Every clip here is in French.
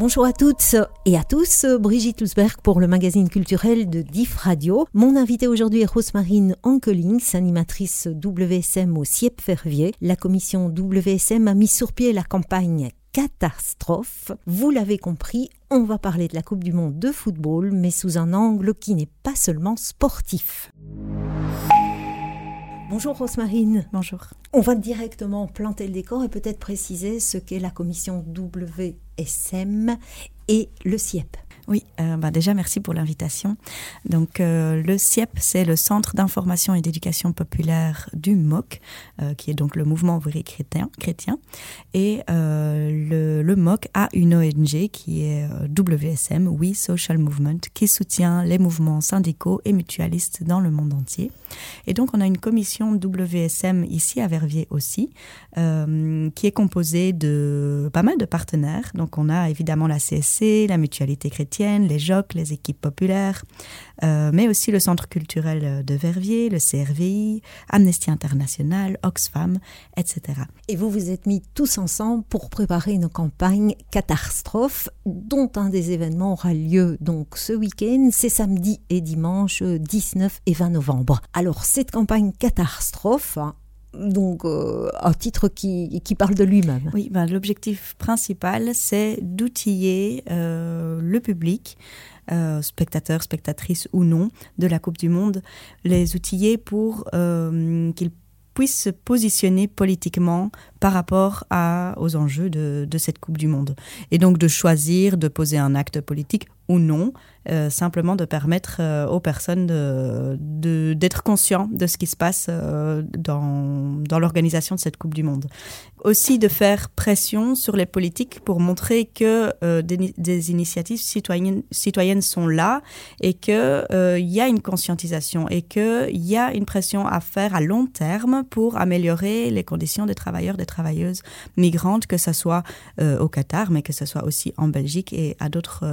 Bonjour à toutes et à tous, Brigitte Lusberg pour le magazine culturel de DIF Radio. Mon invité aujourd'hui est Rosemarine Ankelings, animatrice WSM au CIEP Fervier. La commission WSM a mis sur pied la campagne catastrophe. Vous l'avez compris, on va parler de la Coupe du Monde de football, mais sous un angle qui n'est pas seulement sportif. Bonjour Rosemarine. Bonjour. On va directement planter le décor et peut-être préciser ce qu'est la commission WSM et le CIEP. Oui, euh, bah déjà merci pour l'invitation. Donc euh, le CIEP, c'est le Centre d'information et d'éducation populaire du MOC, euh, qui est donc le mouvement ouvrier chrétien. chrétien. Et le, le, MOC a une ONG qui est WSM, We Social Movement, qui soutient les mouvements syndicaux et mutualistes dans le monde entier. Et donc on a une commission WSM ici à Verviers aussi, qui est composée de pas mal de partenaires. Donc on a évidemment la CSC, la Mutualité chrétienne, les JOC, les équipes populaires, euh, mais aussi le Centre culturel de Verviers, le CRVI, Amnesty International, Oxfam, etc. Et vous vous êtes mis tous ensemble pour préparer une campagne catastrophe dont un des événements aura lieu donc ce week-end, c'est samedi et dimanche 19 et 20 novembre. Alors cette campagne catastrophe, hein, donc euh, un titre qui, qui parle de lui-même. Oui, ben, l'objectif principal, c'est d'outiller euh, le public, euh, spectateurs, spectatrices ou non, de la Coupe du Monde, les outiller pour qu'ils puissent se positionner politiquement par rapport aux enjeux de, cette Coupe du Monde. Et donc de choisir de poser un acte politique ou non, euh, simplement de permettre euh, aux personnes d'être de, d'être conscients de ce qui se passe euh, dans, dans l'organisation de cette Coupe du Monde. Aussi de faire pression sur les politiques pour montrer que des, des, initiatives citoyennes, citoyennes sont là et qu'il il y a une conscientisation et qu'il y a une pression à faire à long terme pour améliorer les conditions des travailleurs, des travailleuses migrantes, que ce soit au Qatar, mais que ce soit aussi en Belgique et à d'autres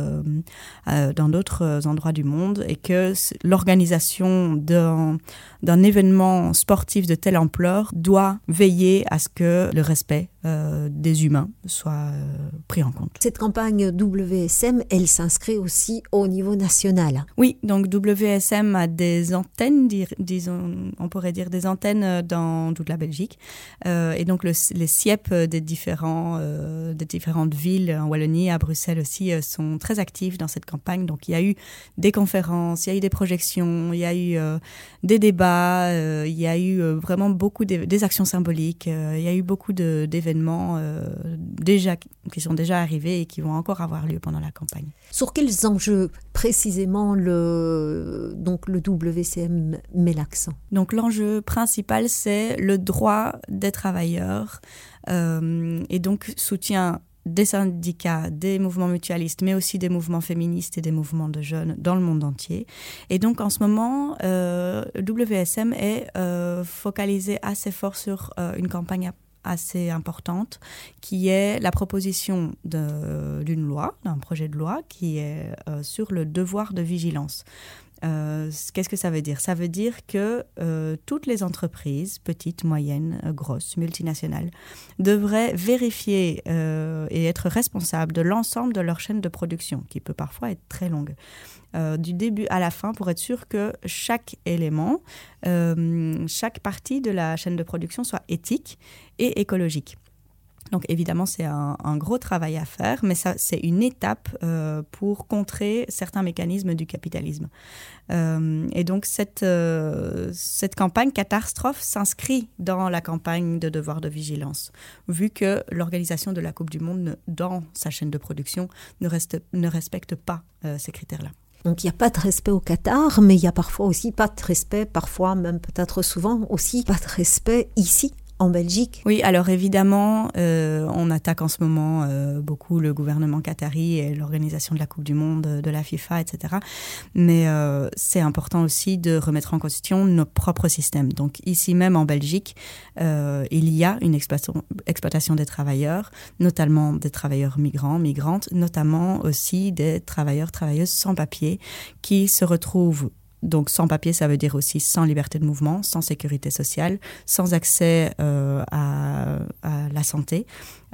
euh, dans d'autres endroits du monde. Et que l'organisation d'un événement sportif de telle ampleur doit veiller à ce que le respect euh, des humains soit euh, pris en compte. Cette campagne WSM, elle s'inscrit aussi au niveau national. Oui, donc WSM a des antennes, disons, on pourrait dire des antennes dans toute la Belgique. et donc le, les CIEP des, différents, des différentes villes en Wallonie, à Bruxelles aussi, sont très actifs dans cette campagne. Donc il y a eu des conférences, il y a eu des projections, il y a eu des débats euh, il y a eu euh, vraiment beaucoup des actions symboliques, euh, il y a eu beaucoup d'événements déjà qui sont déjà arrivés et qui vont encore avoir lieu pendant la campagne. Sur quels enjeux précisément le, donc le WCM met l'accent? Donc l'enjeu principal, c'est le droit des travailleurs et donc soutien des syndicats, des mouvements mutualistes, mais aussi des mouvements féministes et des mouvements de jeunes dans le monde entier. Et donc en ce moment, euh, WSM est euh, focalisé assez fort sur euh, une campagne assez importante, qui est la proposition d'une loi, d'un projet de loi qui est sur le devoir de vigilance. Euh, qu'est-ce que ça veut dire? Ça veut dire que euh, toutes les entreprises, petites, moyennes, euh, grosses, multinationales, devraient vérifier et être responsables de l'ensemble de leur chaîne de production, qui peut parfois être très longue, du début à la fin, pour être sûr que chaque élément, chaque partie de la chaîne de production soit éthique et écologique. Donc évidemment, c'est un, gros travail à faire, mais ça, c'est une étape euh, pour contrer certains mécanismes du capitalisme. Euh, et donc cette, euh, cette campagne catastrophe s'inscrit dans la campagne de devoir de vigilance, vu que l'organisation de la Coupe du Monde dans sa chaîne de production ne, reste, ne respecte pas ces critères-là. Donc il n'y a pas de respect au Qatar, mais il y a parfois aussi pas de respect, parfois même peut-être souvent aussi pas de respect ici en Belgique Oui, alors évidemment, euh, on attaque en ce moment euh, beaucoup le gouvernement qatari et l'organisation de la Coupe du Monde, de la FIFA, etc. Mais euh, c'est important aussi de remettre en question nos propres systèmes. Donc ici même en Belgique, il y a une exploitation, exploitation des travailleurs, notamment des travailleurs migrants, migrantes, notamment aussi des travailleurs, travailleuses sans papier qui se retrouvent donc sans papier, ça veut dire aussi sans liberté de mouvement, sans sécurité sociale, sans accès euh, à, la santé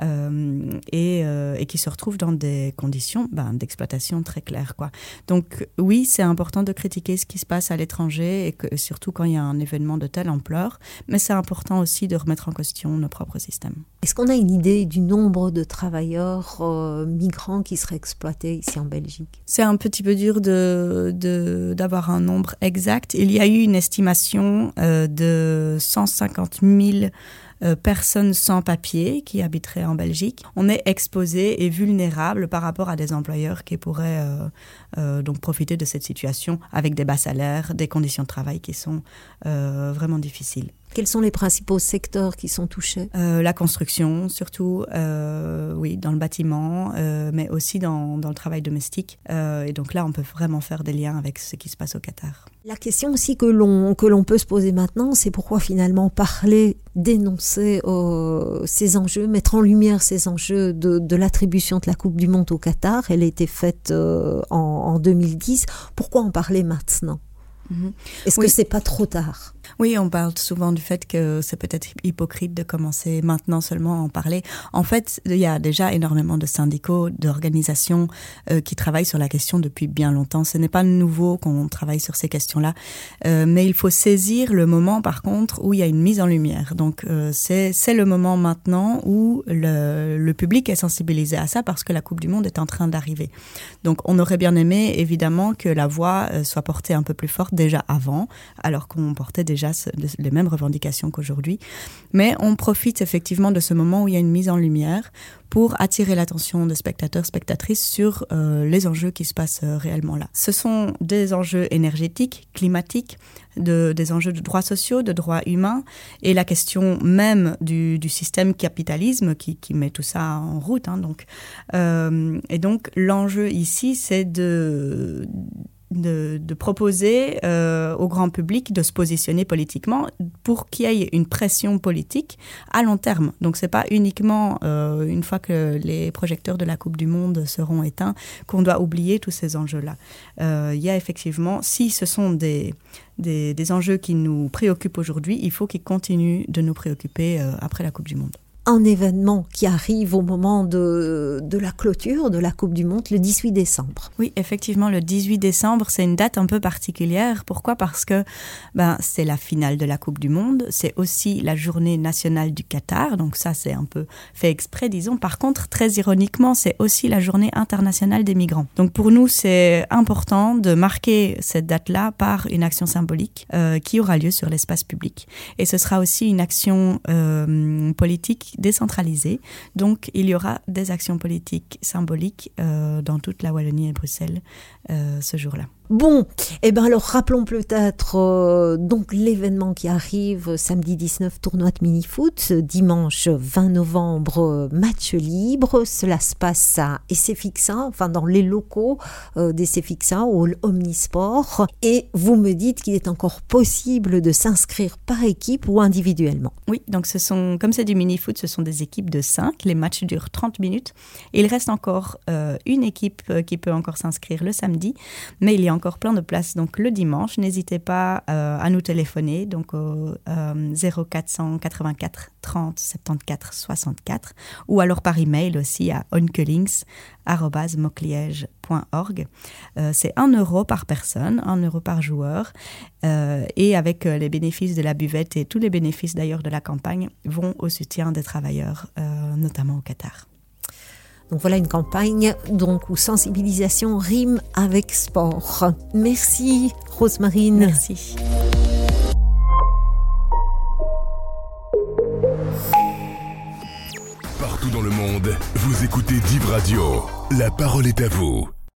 et, et, qui se retrouvent dans des conditions ben, d'exploitation très claires. Quoi. Donc oui, c'est important de critiquer ce qui se passe à l'étranger et que, surtout quand il y a un événement de telle ampleur, mais c'est important aussi de remettre en question nos propres systèmes. Est-ce qu'on a une idée du nombre de travailleurs migrants qui seraient exploités ici en Belgique? C'est un petit peu dur d'avoir de, d'avoir un nombre exact. Il y a eu une estimation euh, de 150 000 euh, personnes sans papier qui habiteraient en Belgique. On est exposé et vulnérable par rapport à des employeurs qui pourraient euh, donc profiter de cette situation avec des bas salaires, des conditions de travail qui sont vraiment difficiles. Quels sont les principaux secteurs qui sont touchés? Euh, La construction, surtout, euh, oui, dans le bâtiment, euh, mais aussi dans, dans, le travail domestique. et donc là, on peut vraiment faire des liens avec ce qui se passe au Qatar. La question aussi que l'on que l'on peut se poser maintenant, c'est pourquoi finalement parler, dénoncer ces enjeux, mettre en lumière ces enjeux de, de l'attribution de la Coupe du Monde au Qatar? Elle a été faite en, en 2010. Pourquoi en parler maintenant? Mhm. Est-ce que c'est pas trop tard? Oui, on parle souvent du fait que c'est peut-être hypocrite de commencer maintenant seulement à en parler. En fait, il y a déjà énormément de syndicats, d'organisations euh, qui travaillent sur la question depuis bien longtemps. Ce n'est pas nouveau qu'on travaille sur ces questions-là, euh, mais il faut saisir le moment, par contre, où il y a une mise en lumière. Donc, euh, c'est le moment maintenant où le, le public est sensibilisé à ça parce que la Coupe du Monde est en train d'arriver. Donc, on aurait bien aimé, évidemment, que la voix soit portée un peu plus forte déjà avant, alors qu'on portait déjà les mêmes revendications qu'aujourd'hui. Mais on profite effectivement de ce moment où il y a une mise en lumière pour attirer l'attention des spectateurs, spectatrices sur euh, les enjeux qui se passent euh, réellement là. Ce sont des enjeux énergétiques, climatiques, de, des enjeux de droits sociaux, de droits humains, et la question même du, système capitalisme qui, qui, met tout ça en route. Hein, donc, euh, et donc l'enjeu ici, c'est de de, proposer euh, au grand public de se positionner politiquement pour qu'il y ait une pression politique à long terme. Donc c'est pas uniquement euh, une fois que les projecteurs de la Coupe du Monde seront éteints qu'on doit oublier tous ces enjeux-là. Euh, il y a effectivement, si ce sont des, des, des enjeux qui nous préoccupent aujourd'hui, il faut qu'ils continuent de nous préoccuper après la Coupe du Monde un événement qui arrive au moment de, de, la clôture de la Coupe du Monde le 18 décembre. Oui, effectivement, le 18 décembre, c'est une date un peu particulière. Pourquoi? Parce que ben, c'est la finale de la Coupe du Monde, c'est aussi la journée nationale du Qatar, donc ça c'est un peu fait exprès, disons. Par contre, très ironiquement, c'est aussi la journée internationale des migrants. Donc pour nous, c'est important de marquer cette date-là par une action symbolique euh, qui aura lieu sur l'espace public. Et ce sera aussi une action euh, politique décentralisée. Donc, il y aura des actions politiques symboliques euh, dans toute la Wallonie et Bruxelles euh, ce jour-là. Bon, eh ben alors rappelons peut-être euh, donc l'événement qui arrive samedi 19 tournoi de mini-foot, dimanche 20 novembre match libre. Cela se passe à Essay-Fixin, enfin dans les locaux euh, au Omnisport. Et vous me dites qu'il est encore possible de s'inscrire par équipe ou individuellement. Oui, donc ce sont comme c'est du mini-foot, ce sont des équipes de 5. Les matchs durent 30 minutes. Il reste encore euh, une équipe qui peut encore s'inscrire le samedi, mais il y a encore plein de places. Donc le dimanche, n'hésitez pas euh, à nous téléphoner donc au 0484 30 74 64 ou alors par email aussi à onkelings@mocliège.org. Euh, c'est 1 euro par personne, 1 euro par joueur euh, et avec les bénéfices de la buvette et tous les bénéfices d'ailleurs de la campagne vont au soutien des travailleurs, notamment au Qatar. Donc voilà une campagne donc où sensibilisation rime avec sport. Merci Rosemarine. Merci. Partout dans le monde, vous écoutez Div Radio. La parole est à vous.